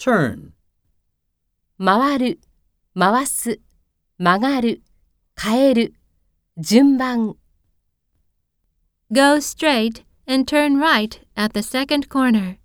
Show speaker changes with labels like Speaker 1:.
Speaker 1: turn,
Speaker 2: 回る、回す、曲がる、変える、順番、
Speaker 3: Go straight and turn right at the second corner.